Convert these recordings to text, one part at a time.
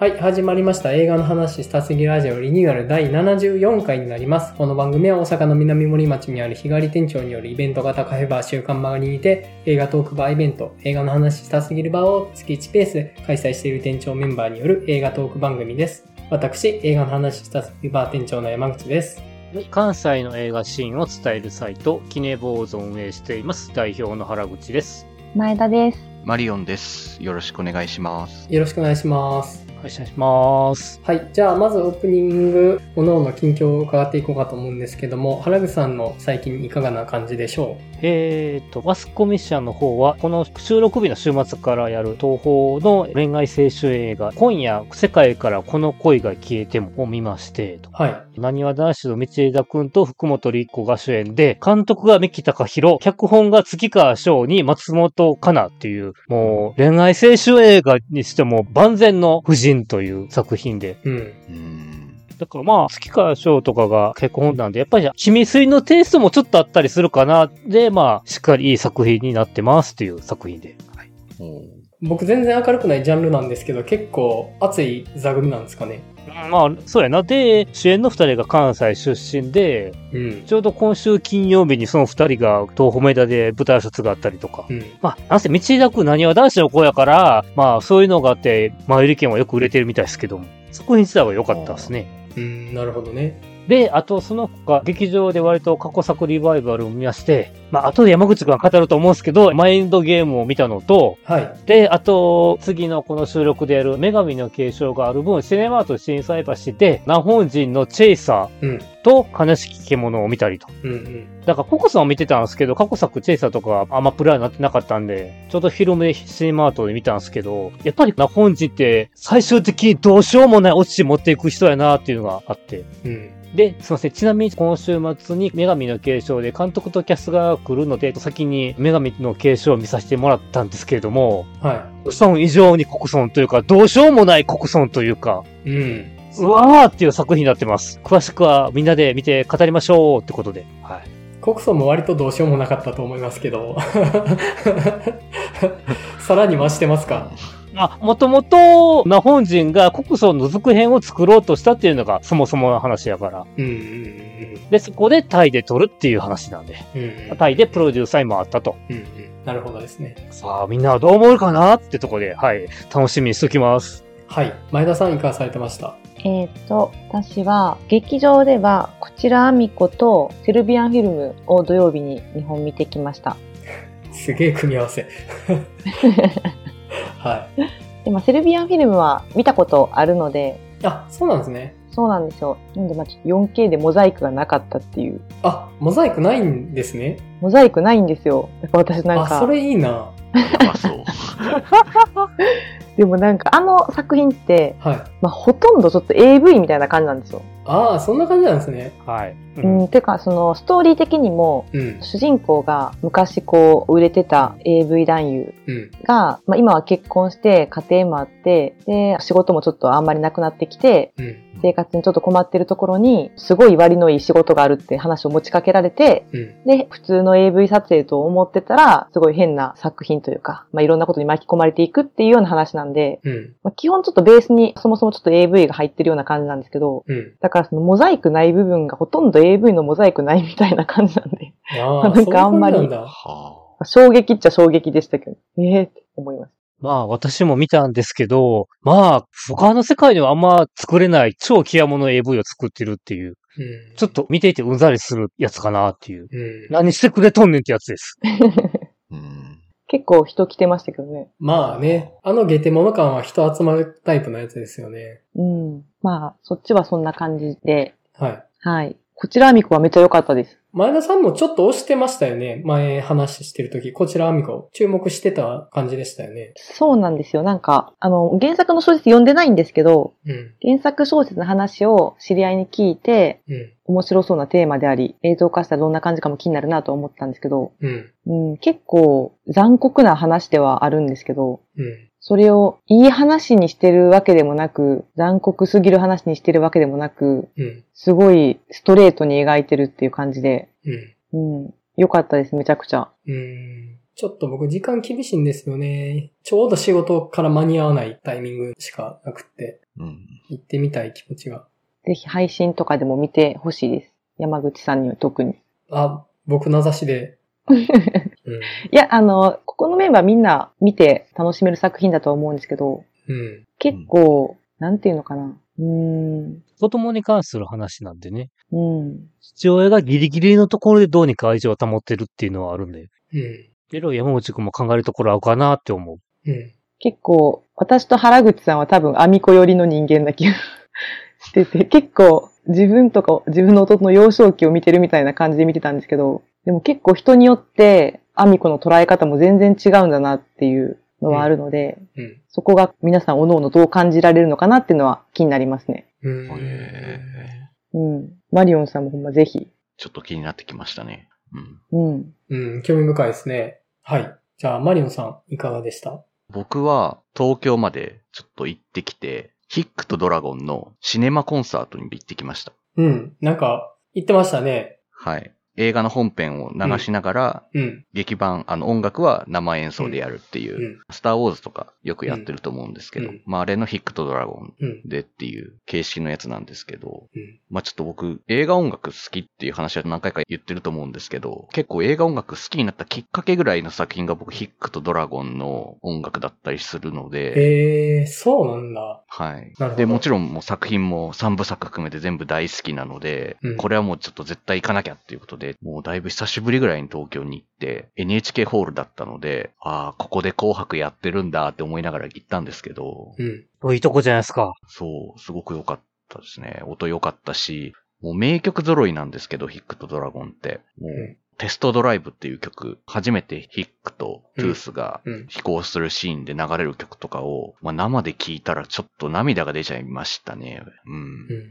はい、始まりました。映画の話したすぎラジオリニューアル第74回になります。この番組は大阪の南森町にある日帰り店長によるイベント型カフェバー週刊マガにて映画トークバーイベント、映画の話したすぎるバーを月1ペースで開催している店長メンバーによる映画トーク番組です。私、映画の話したすぎるバー店長の山口です。関西の映画シーンを伝えるサイト、キネボーズを運営しています。代表の原口です。前田です。マリオンです。よろしくお願いします。よろしくお願いします。お願いします。はい。じゃあ、まずオープニング、おのおの近況を伺っていこうかと思うんですけども、原口さんの最近いかがな感じでしょえーと、マスコミッションの方は、この収録日の週末からやる東宝の恋愛青春映画、今夜世界からこの恋が消えてもを見まして、はい。なにわ男子の道枝くんと福本立子が主演で、監督が三木隆弘、脚本が月川翔に松本香奈っていう、もう恋愛青春映画にしても万全の夫人という作品で、うん。うーん。だからまあ、月川翔とかが結婚なんで、やっぱり、君水のテイストもちょっとあったりするかな。で、まあ、しっかりいい作品になってますっていう作品で。はい。僕全然明るくないジャンルなんですけど、結構熱い座組なんですかね。まあ、そうやな。で、主演の二人が関西出身で、うん。ちょうど今週金曜日にその二人が東宝メダで舞台挨拶があったりとか。うん。まあ、なんせ道枝くん何は男子の子やから、まあ、そういうのがあって、前売り券はよく売れてるみたいですけども、作品自体は良かったですね。うん、なるほどね。で、あと、その他、劇場で割と過去作リバイバルを見まして、まあ、後で山口くんが語ると思うんですけど、マインドゲームを見たのと、はい。で、あと、次のこの収録でやる女神の継承がある分、シネマート震災橋で、南本人のチェイサうん。ーと悲しき獣を見たりと。うんうん。だから、ココさんを見てたんですけど、過去作チェイサーとかはアマプラになってなかったんで、ちょうどフィルムでシネマートで見たんですけど、やっぱり南本人って最終的にどうしようもないオチ持っていく人やなっていうのがあって、うん。で、すいません。ちなみに今週末に女神の継承で監督とキャスが来るので、先に女神の継承を見させてもらったんですけれども、は国村以上に国村というか、どうしようもない国村というか、い。うん。うわーっていう作品になってます。詳しくはみんなで見て語りましょうってことで。はい。国葬も割とどうしようもなかったと思いますけど。さらに増してますか？まあ、もともと、な本人が国村の続編を作ろうとしたっていうのがそもそもの話やから。うんうんで、そこでタイで撮るっていう話なんで。うんうん。うん。タイでプロデューサーに回ったと。うんうん。なるほどですね。さあ、みんなはどう思うかなってとこで、はい。楽しみにしときます。はい。前田さんいかがされてました？えっ、と、私は、劇場では、こちらアミコとセルビアンフィルムを土曜日に2本見てきました。すげえ組み合わせ。はい。で、まあ、セルビアンフィルムは見たことあるので、あ、そうなんですね。そうなんですよ。なんで、まあ、ちょっと 4K でモザイクがなかったっていう。あ、モザイクないんですね。モザイクないんですよ。だから私なんあ、そか、れいいな。そう。でもなんかあの作品って、はい。まあ、ほとんどちょっと AV みたいな感じなんですよ。ああ、そんな感じなんですね。はい。ううん、てか、そのストーリー的にも、うん。主人公が昔こう売れてた AV 男優うん。が、まあ、今は結婚して家庭もあって、で、仕事もちょっとあんまりなくなってきて、うん。生活にちょっと困ってるところに、すごい割のいい仕事があるって話を持ちかけられて、うん。で、普通の AV 撮影と思ってたら、すごい変な作品というか、まあ、いろんなことに巻き込まれていくっていうような話なんで、うん。まあ、基本ちょっとベースにそもそもちょっと AV が入ってるような感じなんですけど、うん。だからそのモザイクない部分がほとんど AV のモザイクないみたいな感じなんで、ああ、なんかあんまり衝撃っちゃ衝撃でしたけど、ええー、って思いましまあ、私も見たんですけど、まあ、他の世界ではあんま作れない超極物 AV を作ってるっていう、うん。ちょっと見ていてうんざりするやつかなっていう。うん。何してくれとんねんってやつです。結構人来てましたけどね。まあね、あのゲテモノ感は人集まるタイプのやつですよね。うん。まあ、そっちはそんな感じで、はい。はい。こちらアミコはめっちゃ良かったです。前田さんもちょっと押してましたよね。前話してる時こちらアミコ、注目してた感じでしたよね。そうなんですよ。なんか、あの、原作の小説読んでないんですけど、うん。原作小説の話を知り合いに聞いて、うん。面白そうなテーマであり、映像化したらどんな感じかも気になるなと思ったんですけど、うん。うん、結構残酷な話ではあるんですけど、うん。それをいい話にしてるわけでもなく、残酷すぎる話にしてるわけでもなく、うん。すごいストレートに描いてるっていう感じで、うん。うん、良かったです、めちゃくちゃ。うん。ちょっと僕時間厳しいんですよね。ちょうど仕事から間に合わないタイミングしかなくって。うん。行ってみたい気持ちが。ぜひ配信とかでも見てほしいです。山口さんには特に。あ、僕名指しで。うん。いや、あの、ここのメンバーみんな見て楽しめる作品だとは思うんですけど、うん。結構、なんていうのかな。うーん。子供に関する話なんでね。うん。父親がギリギリのところでどうにか愛情を保ってるっていうのはあるんで。うん。けど山口くんも考えるところ合うかなって思う。うん。結構、私と原口さんは多分、アミコ寄りの人間な気が してて、結構、自分とか、自分の弟の幼少期を見てるみたいな感じで見てたんですけど、でも結構人によって、アミコの捉え方も全然違うんだなっていうのはあるので、うん。そこが皆さん各々どう感じられるのかなっていうのは気になりますね。うん。へうん。マリオンさんもほんまぜひ。ちょっと気になってきましたね。うん。うん。うん。興味深いですね。はい。じゃあ、マリオンさん、いかがでした？僕は東京までちょっと行ってきて、ヒックとドラゴンのシネマコンサートに行ってきました。うん。なんか、言ってましたね。はい。映画の本編を流しながら、うん。劇版、あの音楽は生演奏でやるっていう、うん。スターウォーズとかよくやってると思うんですけど、うんまああれのヒックとドラゴンうん。でっていう形式のやつなんですけど、うん。まあちょっと僕映画音楽好きっていう話は何回か言ってると思うんですけど、結構映画音楽好きになったきっかけぐらいの作品が僕ヒックとドラゴンの音楽だったりするので、えー、そうなんだ。はいなるほど。で、もちろんもう作品も3部作含めて全部大好きなので、うんこれはもうちょっと絶対行かなきゃっていうことで、もうだいぶ久しぶりぐらいに東京に行って、NHK ホールだったので、ああ、ここで紅白やってるんだって思いながら行ったんですけど、うん。いいとこじゃないですか。そう、すごく良かったですね。音良かったし、もう名曲揃いなんですけど、ヒックとドラゴンって。もう、うんテストドライブっていう曲、初めてヒックとトゥースがうん。飛行するシーンで流れる曲とかを、まあ、生で聞いたらちょっと涙が出ちゃいましたね。うん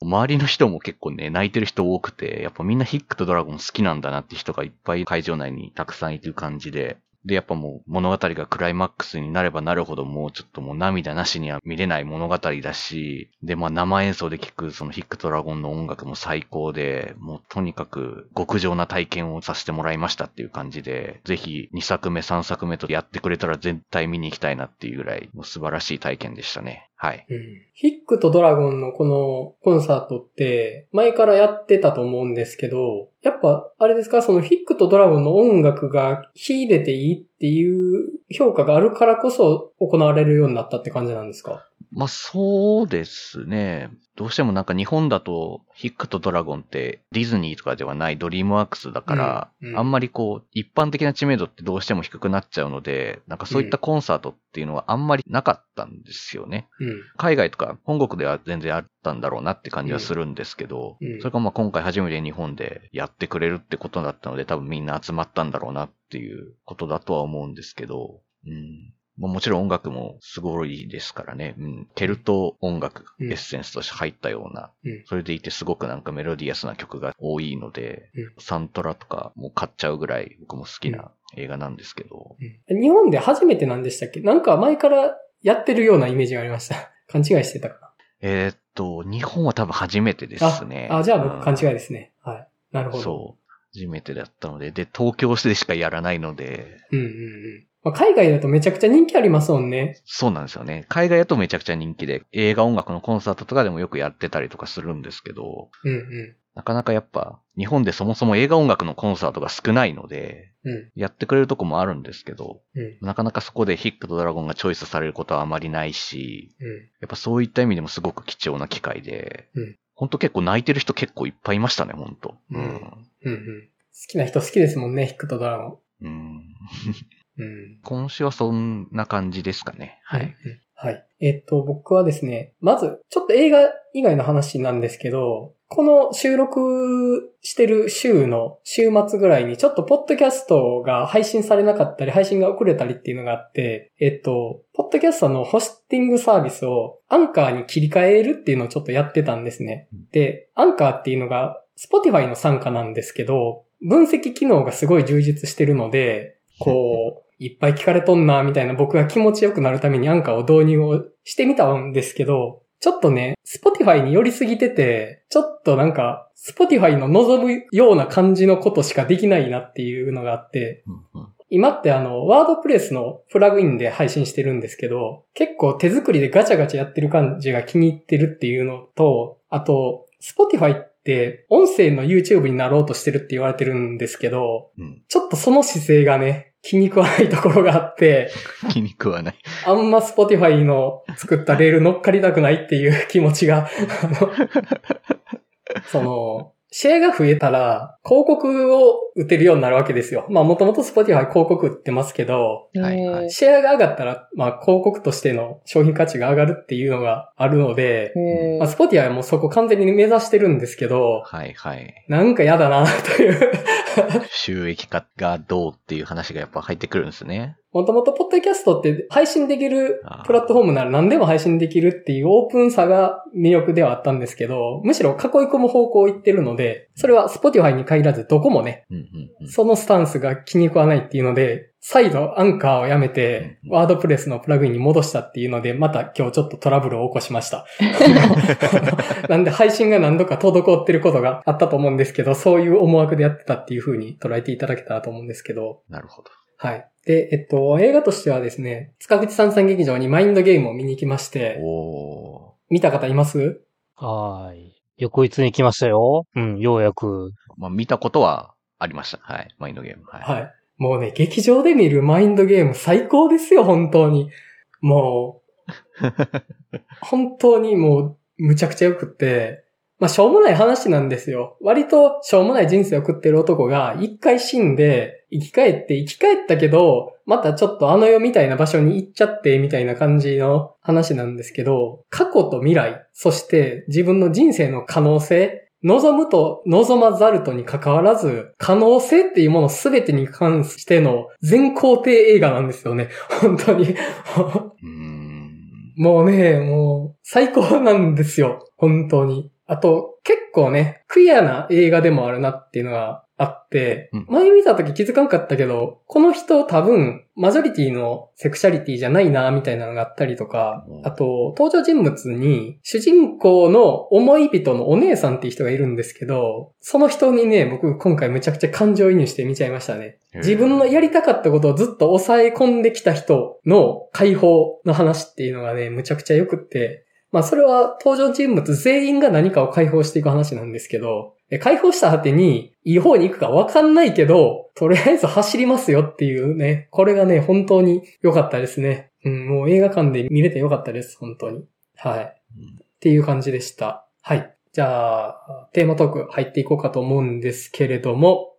うん。周りの人も結構ね、泣いてる人多くて、やっぱみんなヒックとドラゴン好きなんだなって人がいっぱい会場内にたくさんいる感じで、で、やっぱもう物語がクライマックスになればなるほどもうちょっともう涙なしには見れない物語だし、で、まあ生演奏で聴くそのヒックドラゴンの音楽も最高で、もうとにかく極上な体験をさせてもらいましたっていう感じで、ぜひ2作目3作目とやってくれたら絶対見に行きたいなっていうぐらい、もう素晴らしい体験でしたね。はい。うん。ヒックとドラゴンのこのコンサートって前からやってたと思うんですけど、やっぱあれですか？そのヒックとドラゴンの音楽が秀でていいっていう評価があるからこそ行われるようになったって感じなんですか？まあそうですね。どうしてもなんか日本だとヒックとドラゴンってディズニーとかではないドリームワークスだから、うんうんあんまりこう一般的な知名度ってどうしても低くなっちゃうので、なんかそういったコンサートっていうのはあんまりなかったんですよね。うん。海外とか本国では全然あったんだろうなって感じはするんですけど、それがまあ今回初めて日本でやってくれるってことだったので多分みんな集まったんだろうなっていうことだとは思うんですけど、うん。まあもちろん音楽もすごいですからね。うん。ケルト音楽、うんエッセンスとして入ったような、うん。それでいてすごくなんかメロディアスな曲が多いので、うんサントラとかも買っちゃうぐらい僕も好きな映画なんですけど、うん日本で初めてなんでしたっけ？なんか前からやってるようなイメージがありました。勘違いしてたかえーっと、日本は多分初めてでな。すね。あ、あじゃあうん僕勘違いですね。はい。なるほど。そう。初めてだったので、で、東京でしかやらないので、うんうんうん。まあ、海外だとめちゃくちゃ人気ありますもんね。そうなんですよね。海外だとめちゃくちゃ人気で、映画音楽のコンサートとかでもよくやってたりとかするんですけど、うんうなかなかやっぱ、日本でそもそも映画音楽のコンサートが少ないので、ん。うん。やってくれるとこもあるんですけど、うん。なかなかそこでヒックとドラゴンがチョイスされることはあまりないし、うん。やっぱそういった意味でもすごく貴重な機会で、うんほんと結構泣いてる人結構いっぱいいましたね、ほんと。うんうんうん。好きな人好きですもんね、ヒックとドラゴうん。ン。うん。今週はそんな感じですかね。はい。うんうん。はい。えっと、僕はですね、まず、ちょっと映画以外の話なんですけど、この収録してる週の週末ぐらいにちょっとポッドキャストが配信されなかったり、配信が遅れたりっていうのがあって、えっと、ポッドキャストのホスティングサービスをアンカーに切り替えるっていうのをちょっとやってたんですね。で、アンカーっていうのが Spotify の参加なんですけど、分析機能がすごい充実してるので、こう、いっぱい聞かれとんな、みたいな僕が気持ちよくなるためにアンカーを導入をしてみたんですけど、ちょっとね、Spotify に寄りすぎてて、ちょっとなんか、Spotify の望むような感じのことしかできないなっていうのがあって、うんうん今ってあの、ワードプレスのプラグインで配信してるんですけど、結構手作りでガチャガチャやってる感じが気に入ってるっていうのと、あと、Spotify って音声の YouTube になろうとしてるって言われてるんですけど、うん。ちょっとその姿勢がね、気に食わないところがあって、気に食わない。あんま Spotify の作ったレール乗っかりたくないっていう気持ちが、あのその、シェアが増えたら、広告を打てるようになるわけですよ。まあもともと Spotify 広告打ってますけど、はいはいへシェアが上がったら、まあ広告としての商品価値が上がるっていうのがあるのでまあ、Spotify はもうそこ完全に目指してるんですけど、はいはい。なんか嫌だなという。収益化がどうっていう話がやっぱ入ってくるんですね。もともとポッドキャストって配信できるプラットフォームなら何でも配信できるっていうオープンさが魅力ではあったんですけど、むしろ囲い込む方向を行ってるので、それは Spotify に限らずどこもね、うんうんうん。そのスタンスが気に食わないっていうので、再度アンカーをやめて、ワードプレスのプラグインに戻したっていうので、また今日ちょっとトラブルを起こしました。なんで配信が何度か滞ってることがあったと思うんですけど、そういう思惑でやってたっていう風に捉えていただけたらと思うんですけど、なるほど。はい。で、えっと、映画としてはですね、塚口三三劇場にマインドゲームを見に行きまして、お見た方います？はーい。翌日に来ましたよ。うん、ようやく。ー。まあ見たことはありました。はい。マインドゲーム。はい。はい。もうね、劇場で見るマインドゲーム最高ですよ、本当に。もう、本当にもう、むちゃくちゃ良くって、まあ、しょうもない話なんですよ。割としょうもない人生を送ってる男が、一回死んで、生き返って、生き返ったけど、またちょっとあの世みたいな場所に行っちゃって、みたいな感じの話なんですけど、過去と未来、そして自分の人生の可能性、望むと望まざるとに関わらず、可能性っていうものすべてに関しての全肯定映画なんですよね。本当に。もうね、もう最高なんですよ。本当に。あと、結構ね、クリアな映画でもあるなっていうのがあって、うん。前見た時気づかんかったけど、この人多分、マジョリティのセクシャリティじゃないな、みたいなのがあったりとかうん、あと、登場人物に、主人公の思い人のお姉さんっていう人がいるんですけど、その人にね、僕今回むちゃくちゃ感情移入して見ちゃいましたね。自分のやりたかったことをずっと抑え込んできた人の解放の話っていうのがね、むちゃくちゃ良くって、まあそれは登場人物全員が何かを解放していく話なんですけど、解放した果てにいい方に行くかわかんないけど、とりあえず走りますよっていうね、これがね、本当に良かったですね。うん、もう映画館で見れて良かったです、本当に。はい。っていう感じでした。はい。じゃあ、テーマトーク入っていこうかと思うんですけれども、